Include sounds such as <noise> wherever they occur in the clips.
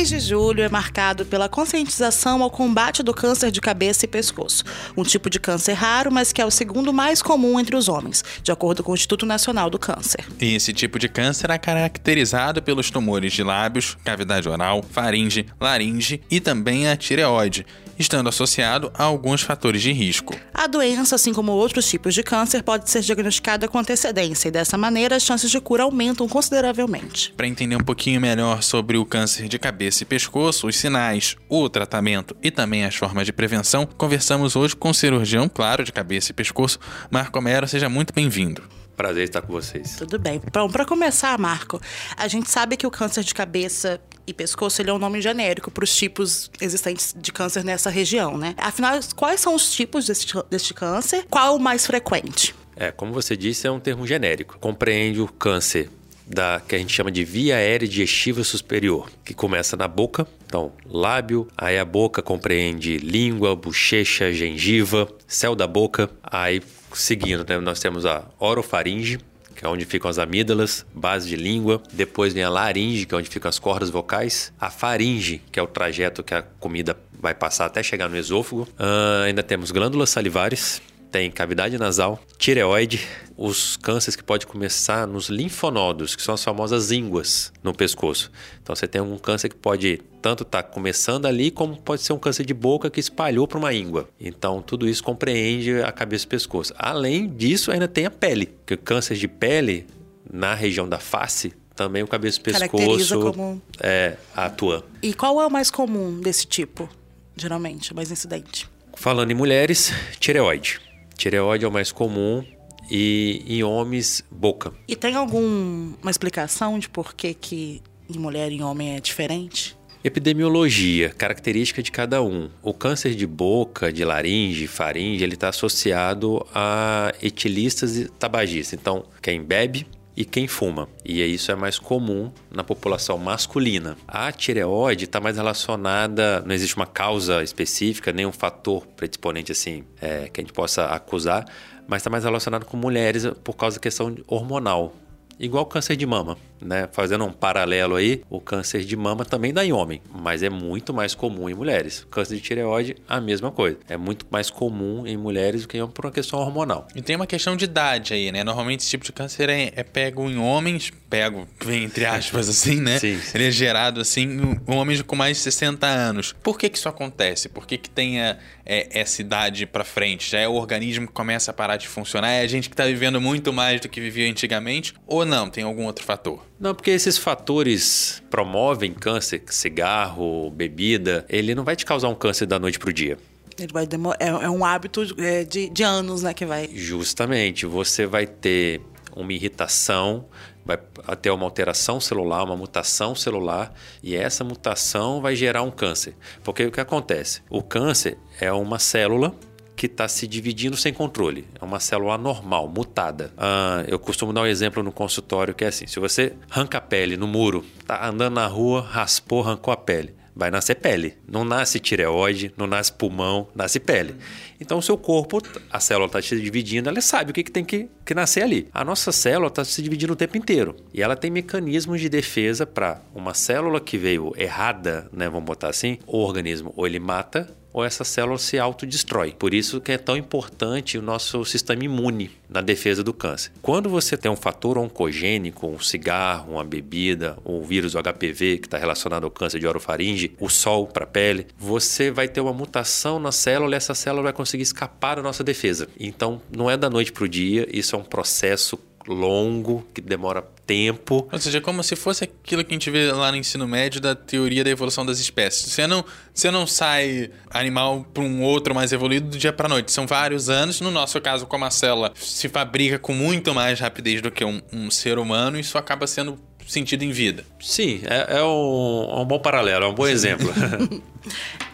Mês de julho é marcado pela conscientização ao combate do câncer de cabeça e pescoço, um tipo de câncer raro, mas que é o segundo mais comum entre os homens, de acordo com o Instituto Nacional do Câncer. E esse tipo de câncer é caracterizado pelos tumores de lábios, cavidade oral, faringe, laringe e também a tireoide, estando associado a alguns fatores de risco. A doença, assim como outros tipos de câncer, pode ser diagnosticada com antecedência e dessa maneira as chances de cura aumentam consideravelmente. Para entender um pouquinho melhor sobre o câncer de cabeça e pescoço, os sinais, o tratamento e também as formas de prevenção, conversamos hoje com o cirurgião, claro, de cabeça e pescoço, Marco Mero. Seja muito bem-vindo. Prazer estar com vocês. Tudo bem. Bom, para começar, Marco, a gente sabe que o câncer de cabeça e pescoço ele é um nome genérico para os tipos existentes de câncer nessa região, né? Afinal, quais são os tipos deste, câncer? Qual é o mais frequente? É, como você disse, é um termo genérico. Compreende o câncer da que a gente chama de via aérea digestiva superior, que começa na boca, então lábio, aí a boca compreende língua, bochecha, gengiva, céu da boca, aí seguindo, né, nós temos a orofaringe, que é onde ficam as amígdalas, base de língua. Depois vem a laringe, que é onde ficam as cordas vocais. A faringe, que é o trajeto que a comida vai passar até chegar no esôfago. Uh, ainda temos glândulas salivares, tem cavidade nasal, tireoide, os cânceres que pode começar nos linfonodos, que são as famosas ínguas no pescoço. Então você tem um câncer que pode tanto estar tá começando ali, como pode ser um câncer de boca que espalhou para uma íngua. Então tudo isso compreende a cabeça e o pescoço. Além disso, ainda tem a pele, que câncer de pele na região da face também o cabeça e pescoço como... é, atua. E qual é o mais comum desse tipo, geralmente, mais incidente? Falando em mulheres, tireoide. Tireoide é o mais comum e em homens, boca. E tem alguma explicação de por que, que em mulher e em homem é diferente? Epidemiologia, característica de cada um. O câncer de boca, de laringe, faringe, ele está associado a etilistas e tabagistas. Então, quem bebe e quem fuma. E isso é mais comum na população masculina. A tireoide está mais relacionada, não existe uma causa específica, nem um fator predisponente assim é, que a gente possa acusar, mas está mais relacionado com mulheres por causa da questão hormonal igual câncer de mama, né? Fazendo um paralelo aí, o câncer de mama também dá em homem, mas é muito mais comum em mulheres. O câncer de tireoide, a mesma coisa. É muito mais comum em mulheres do que em homens por uma questão hormonal. E tem uma questão de idade aí, né? Normalmente esse tipo de câncer é, é pego em homens, pego, entre aspas, <laughs> assim, né? sim, sim. Ele é gerado, assim, em homens com mais de 60 anos. Por que que isso acontece? Por que que tem a, é, essa idade pra frente? Já é o organismo que começa a parar de funcionar? É a gente que tá vivendo muito mais do que vivia antigamente? Ou não? Tem algum outro fator? Não, porque esses fatores promovem câncer, cigarro, bebida, ele não vai te causar um câncer da noite pro dia. Ele vai demorar, é, é um hábito é, de, de anos, né, que vai. Justamente, você vai ter uma irritação, vai ter uma alteração celular, uma mutação celular, e essa mutação vai gerar um câncer. Porque o que acontece? O câncer é uma célula que está se dividindo sem controle. É uma célula normal, mutada. Ah, eu costumo dar um exemplo no consultório que é assim: se você arranca a pele no muro, tá andando na rua, raspou, arrancou a pele vai nascer pele. Não nasce tireoide, não nasce pulmão, nasce pele. Então o seu corpo, a célula está se dividindo, ela sabe o que, que tem que, que nascer ali. A nossa célula está se dividindo o tempo inteiro. E ela tem mecanismos de defesa para uma célula que veio errada, né, vamos botar assim, o organismo ou ele mata ou essa célula se autodestrói. Por isso que é tão importante o nosso sistema imune na defesa do câncer. Quando você tem um fator oncogênico, um cigarro, uma bebida, o vírus do HPV que está relacionado ao câncer de orofaringe, o sol para a pele, você vai ter uma mutação na célula e essa célula vai conseguir escapar da nossa defesa. Então, não é da noite para o dia, isso é um processo longo, que demora tempo. Ou seja, como se fosse aquilo que a gente vê lá no ensino médio da teoria da evolução das espécies. Você não, você não sai animal para um outro mais evoluído do dia para noite. São vários anos. No nosso caso, como a célula se fabrica com muito mais rapidez do que um, um ser humano, isso acaba sendo sentido em vida. Sim, é, é, um, é um, bom paralelo, é um bom exemplo. <laughs>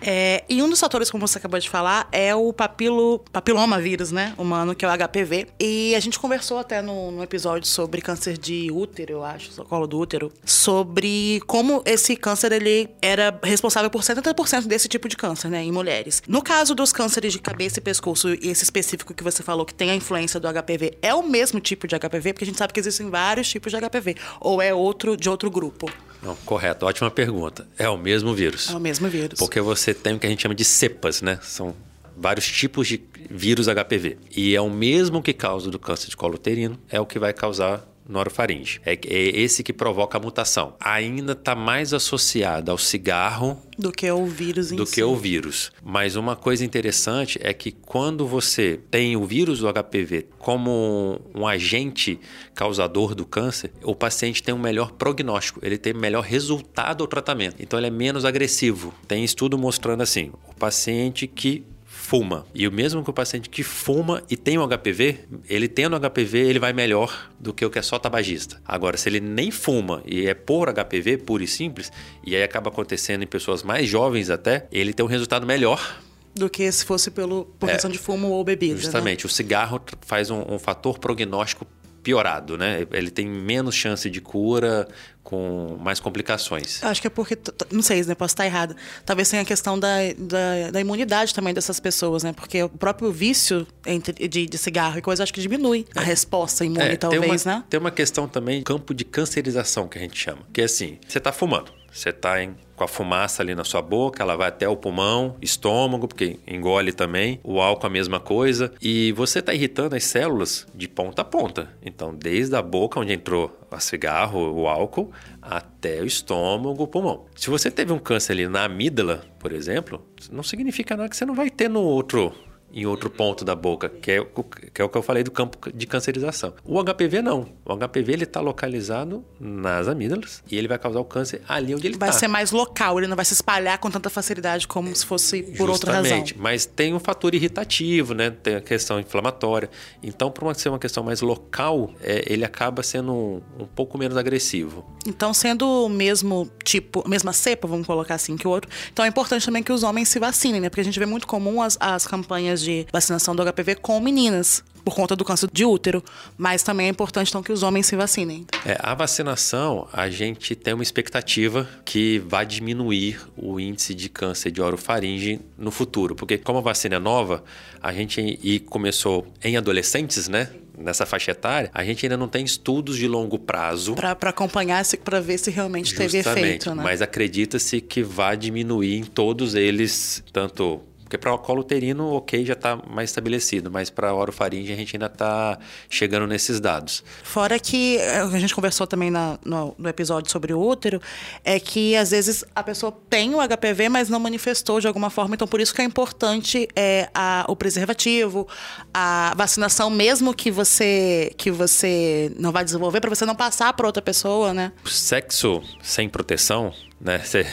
É, e um dos fatores, como você acabou de falar, é o papilo, papiloma vírus, né? Humano, que é o HPV. E a gente conversou até no, no episódio sobre câncer de útero, eu acho, colo do útero, sobre como esse câncer ele era responsável por 70% desse tipo de câncer, né? Em mulheres. No caso dos cânceres de cabeça e pescoço, e esse específico que você falou que tem a influência do HPV, é o mesmo tipo de HPV? Porque a gente sabe que existem vários tipos de HPV. Ou é outro de outro grupo? Não, correto, ótima pergunta. É o mesmo vírus. É o mesmo vírus. Porque você tem o que a gente chama de cepas, né? São vários tipos de vírus HPV. E é o mesmo que causa do câncer de colo uterino, é o que vai causar norofaringe. É, é esse que provoca a mutação. Ainda está mais associado ao cigarro do que o vírus em do si. que o vírus. Mas uma coisa interessante é que quando você tem o vírus do HPV como um agente causador do câncer, o paciente tem um melhor prognóstico, ele tem melhor resultado ao tratamento. Então ele é menos agressivo. Tem estudo mostrando assim, o paciente que fuma. E o mesmo que o paciente que fuma e tem um HPV, ele tendo HPV, ele vai melhor do que o que é só tabagista. Agora, se ele nem fuma e é por HPV, puro e simples, e aí acaba acontecendo em pessoas mais jovens até, ele tem um resultado melhor do que se fosse pelo, por questão de fumo ou bebida. né? Justamente, o cigarro faz um, um fator prognóstico piorado, né? Ele tem menos chance de cura, com mais complicações. Acho que é porque, não sei, né? Posso estar errada. Talvez tenha a questão da, da, da imunidade também dessas pessoas, né? Porque o próprio vício entre, de, de cigarro e coisa, acho que diminui a resposta imune, É, tem talvez, uma, né? Tem uma questão também, campo de cancerização, que a gente chama. Que é assim, você está fumando. Você está com a fumaça ali na sua boca, ela vai até o pulmão, estômago, porque engole também. O álcool a mesma coisa. E você está irritando as células de ponta a ponta. Então, desde a boca, onde entrou o cigarro, o álcool, até o estômago, o pulmão. Se você teve um câncer ali na amígdala, por exemplo, não significa nada que você não vai ter no outro em outro ponto da boca, que é, o, que é o que eu falei do campo de cancerização. O HPV não. O HPV ele está localizado nas amígdalas e ele vai causar o câncer ali onde ele Vai está. ser mais local, ele não vai se espalhar com tanta facilidade como se fosse por outra razão. Justamente, mas tem um fator irritativo, né? Tem a questão inflamatória. Então, por uma- ser uma questão mais local, é, ele acaba sendo um, um pouco menos agressivo. Então, sendo o mesmo tipo, a mesma cepa, vamos colocar assim, que o outro, então é importante também que os homens se vacinem, né? Porque a gente vê muito comum as, as campanhas de vacinação do HPV com meninas, por conta do câncer de útero. Mas também é importante, então, que os homens se vacinem. É, a vacinação, a gente tem uma expectativa que vai diminuir o índice de câncer de orofaringe no futuro. Porque como a vacina é nova, a gente e começou em adolescentes, né? Nessa faixa etária, a gente ainda não tem estudos de longo prazo. Pra, pra acompanhar, se- pra ver se realmente teve efeito, né? Mas acredita-se que vai diminuir em todos eles, tanto. Porque para o colo uterino, ok, já está mais estabelecido, mas para a orofaringe a gente ainda está chegando nesses dados. Fora que eh, a gente conversou também na- no, no episódio sobre o útero, é que às vezes a pessoa tem o HPV, mas não manifestou de alguma forma. Então, por isso que é importante é, a- o preservativo, a vacinação, mesmo que você que você não vai desenvolver, para você não passar para outra pessoa, né? Sexo sem proteção, né? Você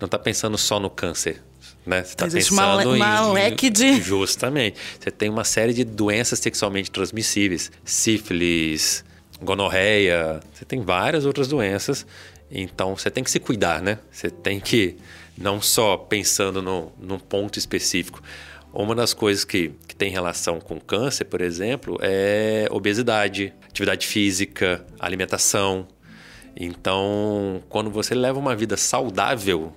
não está pensando só no câncer. Né? Você está Existe pensando uma em, uma leque de- <laughs> Justamente. Você tem uma série de doenças sexualmente transmissíveis. Sífilis, gonorreia. Você tem várias outras doenças. Então, você tem que se cuidar, né? Você tem que, não só pensando no, num ponto específico. Uma das coisas que, que tem relação com câncer, por exemplo, é obesidade, atividade física, alimentação. Então, quando você leva uma vida saudável,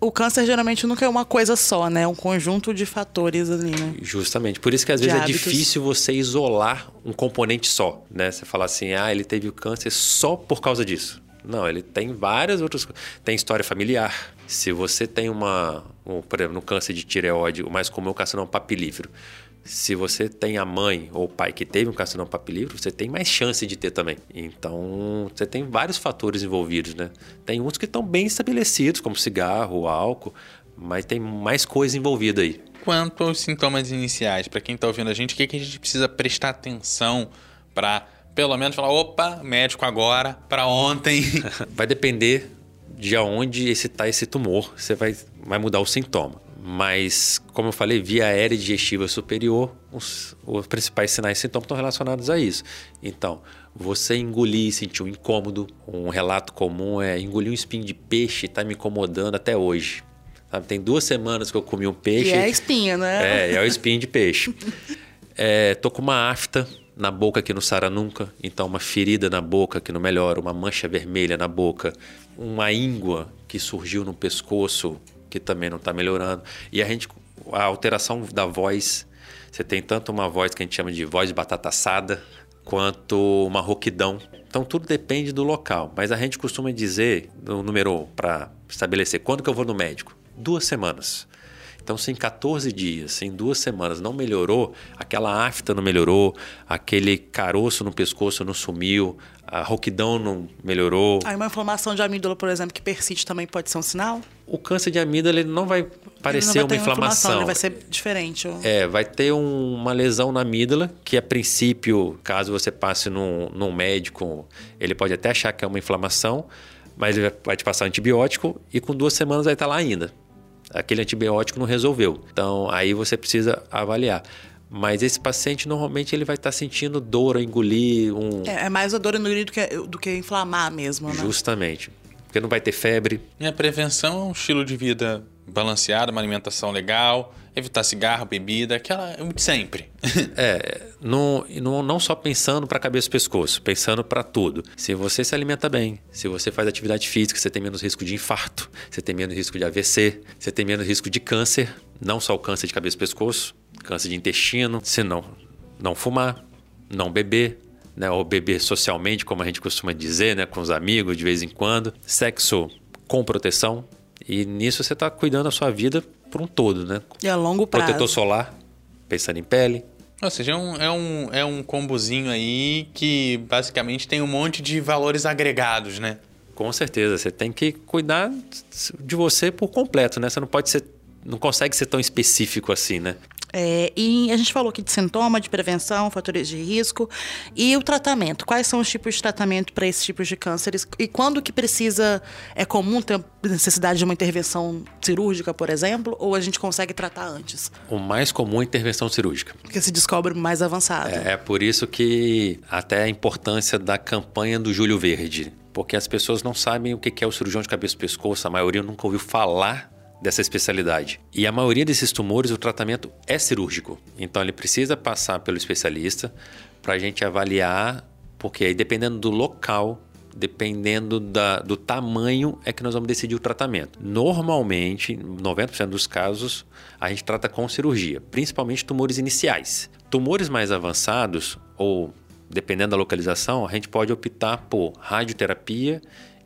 O- câncer geralmente nunca é uma coisa só, né? É um conjunto de fatores ali, né? justamente, por isso que às De vezes é hábitos. difícil você isolar um componente só, né? Você falar assim, ah, ele teve o câncer só por causa disso. Não, ele tem várias outras coisas. Tem história familiar. Se você tem uma, um, por exemplo, no câncer de tireoide, o mais comum é o carcinoma papilífero. Se você tem a mãe ou o pai que teve um carcinoma papilífero, você tem mais chance de ter também. Então, você tem vários fatores envolvidos, né? Tem uns que estão bem estabelecidos, como cigarro, álcool, mas tem mais coisa envolvida aí. Quanto aos sintomas iniciais, para quem tá ouvindo a gente, o que, que a gente precisa prestar atenção para pelo menos falar, opa, médico agora, para ontem. <laughs> Vai depender de aonde esse tá esse tumor, você vai, vai mudar o sintoma. Mas, como eu falei, via aérea digestiva superior, os, os principais sinais e sintomas estão relacionados a isso. Então, você engolir e sentir um incômodo, um relato comum é engolir um espinho de peixe e está me incomodando até hoje. Sabe? Tem duas semanas que eu comi um peixe. E é a espinha, né? É, é o espinho de peixe. <laughs> é, tô com uma afta na boca que não sara nunca, então uma ferida na boca que não melhora, uma mancha vermelha na boca, uma íngua que surgiu no pescoço que também não está melhorando. E a gente, a alteração da voz, você tem tanto uma voz que a gente chama de voz batata assada, quanto uma rouquidão. Então tudo depende do local, mas a gente costuma dizer, o número para estabelecer quando que eu vou no médico, duas semanas. Então, se em 14 dias, se em duas semanas não melhorou, aquela afta não melhorou, aquele caroço no pescoço não sumiu, a rouquidão não melhorou. Aí uma inflamação de amígdala, por exemplo, que persiste também pode ser um sinal? O câncer de amígdala ele não vai parecer não vai uma inflamação. Ele vai ser diferente. É, vai ter um, uma lesão na amígdala, que a princípio, caso você passe num, num médico, ele pode até achar que é uma inflamação, mas ele vai te passar antibiótico e com duas semanas vai estar lá ainda aquele antibiótico não resolveu. Então aí você precisa avaliar. Mas esse paciente normalmente ele vai estar sentindo dor a engolir um. É, é mais a dor engolir do que, do que inflamar mesmo, né? Justamente. Porque não vai ter febre. E a prevenção é um estilo de vida balanceado, uma alimentação legal, evitar cigarro, bebida, aquela de sempre. <laughs> é, não, não, não só pensando para cabeça e pescoço, pensando para tudo. Se você se alimenta bem, se você faz atividade física, você tem menos risco de infarto, você tem menos risco de AVC, você tem menos risco de câncer, não só o câncer de cabeça e pescoço, câncer de intestino, se não, não fumar, não beber, né, ou beber socialmente, como a gente costuma dizer, né, com os amigos de vez em quando, sexo com proteção, e nisso você está cuidando da sua vida por um todo, né? E a longo prazo. Protetor solar, pensando em pele. Ou seja, é um, é, um, é um combozinho aí que basicamente tem um monte de valores agregados, né? Com certeza. Você tem que cuidar de você por completo, né? Você não pode ser. Não consegue ser tão específico assim, né? É, e a gente falou aqui de sintoma, de prevenção, fatores de risco e o tratamento. Quais são os tipos de tratamento para esses tipos de cânceres e quando que precisa é comum ter necessidade de uma intervenção cirúrgica, por exemplo, ou a gente consegue tratar antes? O mais comum é intervenção cirúrgica. Porque se descobre mais avançado. É, é por isso que até a importância da campanha do Júlio Verde, porque as pessoas não sabem o que é o cirurgião de cabeça e pescoço, a maioria nunca ouviu falar dessa especialidade. E a maioria desses tumores, o tratamento é cirúrgico. Então, ele precisa passar pelo especialista para a gente avaliar, porque aí, dependendo do local, dependendo da, do tamanho, é que nós vamos decidir o tratamento. Normalmente, 90% dos casos, a gente trata com cirurgia, principalmente tumores iniciais. Tumores mais avançados, ou dependendo da localização, a gente pode optar por radioterapia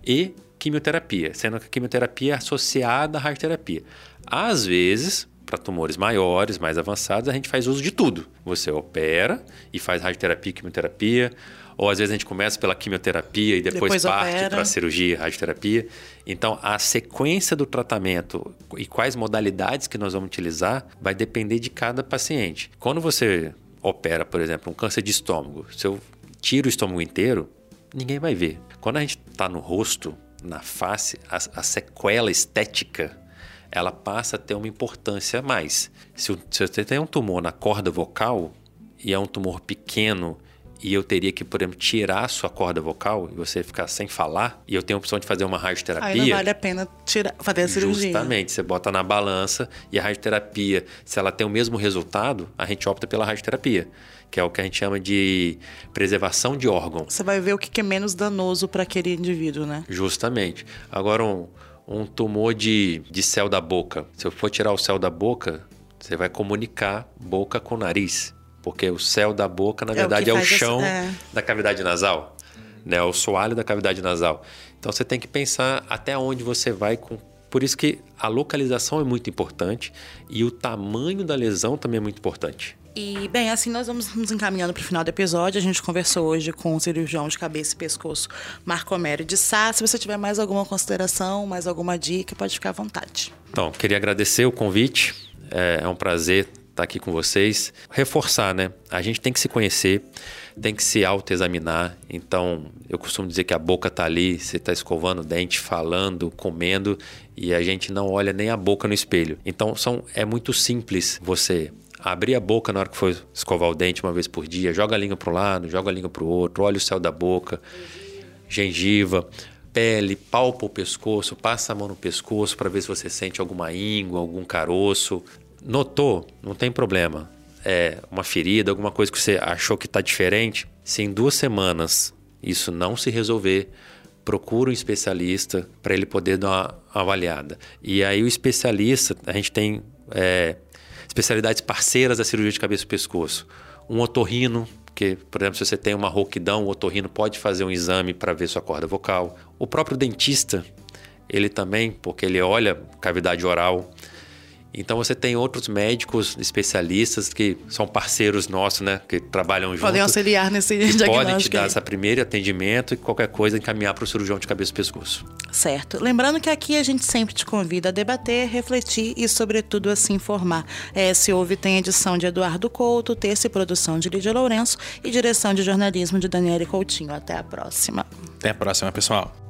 e quimioterapia, sendo que a quimioterapia é associada à radioterapia. Às vezes, para tumores maiores, mais avançados, a gente faz uso de tudo. Você opera e faz radioterapia e quimioterapia, ou às vezes a gente começa pela quimioterapia e depois, depois parte para a cirurgia e radioterapia. Então, a sequência do tratamento e quais modalidades que nós vamos utilizar vai depender de cada paciente. Quando você opera, por exemplo, um câncer de estômago, se eu tiro o estômago inteiro, ninguém vai ver. Quando a gente está no rosto, na face, a, a, sequela estética, ela passa a ter uma importância a mais. Se, se você tem um tumor na corda vocal e é um tumor pequeno e eu teria que, por exemplo, tirar a sua corda vocal e você ficar sem falar, e eu tenho a opção de fazer uma radioterapia. Aí não vale a pena tirar, fazer a cirurgia. Justamente, você bota na balança e a radioterapia, se ela tem o mesmo resultado, a gente opta pela radioterapia que é o que a gente chama de preservação de órgão. Você vai ver o que é menos danoso para aquele indivíduo, né? Justamente. Agora, um, um tumor de, de céu da boca. Se eu for tirar o céu da boca, você vai comunicar boca com nariz. Porque o céu da boca, na é verdade, o é o chão é... da cavidade nasal. Né? É o soalho da cavidade nasal. Então você tem que pensar até onde você vai com por isso que a localização é muito importante e o tamanho da lesão também é muito importante. E, bem, assim nós vamos nos encaminhando para o final do episódio. A gente conversou hoje com o cirurgião de cabeça e pescoço Marco Homério de Sá. Se você tiver mais alguma consideração, mais alguma dica, pode ficar à vontade. Então, queria agradecer o convite. É, é um prazer estar aqui com vocês. Reforçar, né? A gente tem que se conhecer, tem que se autoexaminar. Então, eu costumo dizer que a boca está ali, você está escovando o dente, falando, comendo, e a gente não olha nem a boca no espelho. Então, são, é muito simples você abrir a boca na hora que for escovar o dente uma vez por dia, joga a língua para um lado, joga a língua para o outro, olha o céu da boca, gengiva, pele, palpa o pescoço, passa a mão no pescoço para ver se você sente alguma íngua, algum caroço. Notou? Não tem problema. É uma ferida, alguma coisa que você achou que está diferente. Se em duas semanas isso não se resolver, procura um especialista para ele poder dar uma avaliada. E aí o especialista, a gente tem é, especialidades parceiras da cirurgia de cabeça e pescoço. Um otorrino, que, por exemplo, se você tem uma rouquidão, o otorrino pode fazer um exame para ver sua corda vocal. O próprio dentista, ele também, porque ele olha cavidade oral, então você tem outros médicos especialistas que são parceiros nossos, né? Que trabalham juntos. Podem auxiliar nesse que diagnóstico. Podem te dar aí. esse primeiro atendimento e qualquer coisa encaminhar para o cirurgião de cabeça e pescoço. Certo. Lembrando que aqui a gente sempre te convida a debater, refletir e, sobretudo, a se informar. É, se houve, tem edição de Eduardo Couto, texto e produção de Lídia Lourenço e direção de jornalismo de Daniele Coutinho. Até a próxima. Até a próxima, pessoal.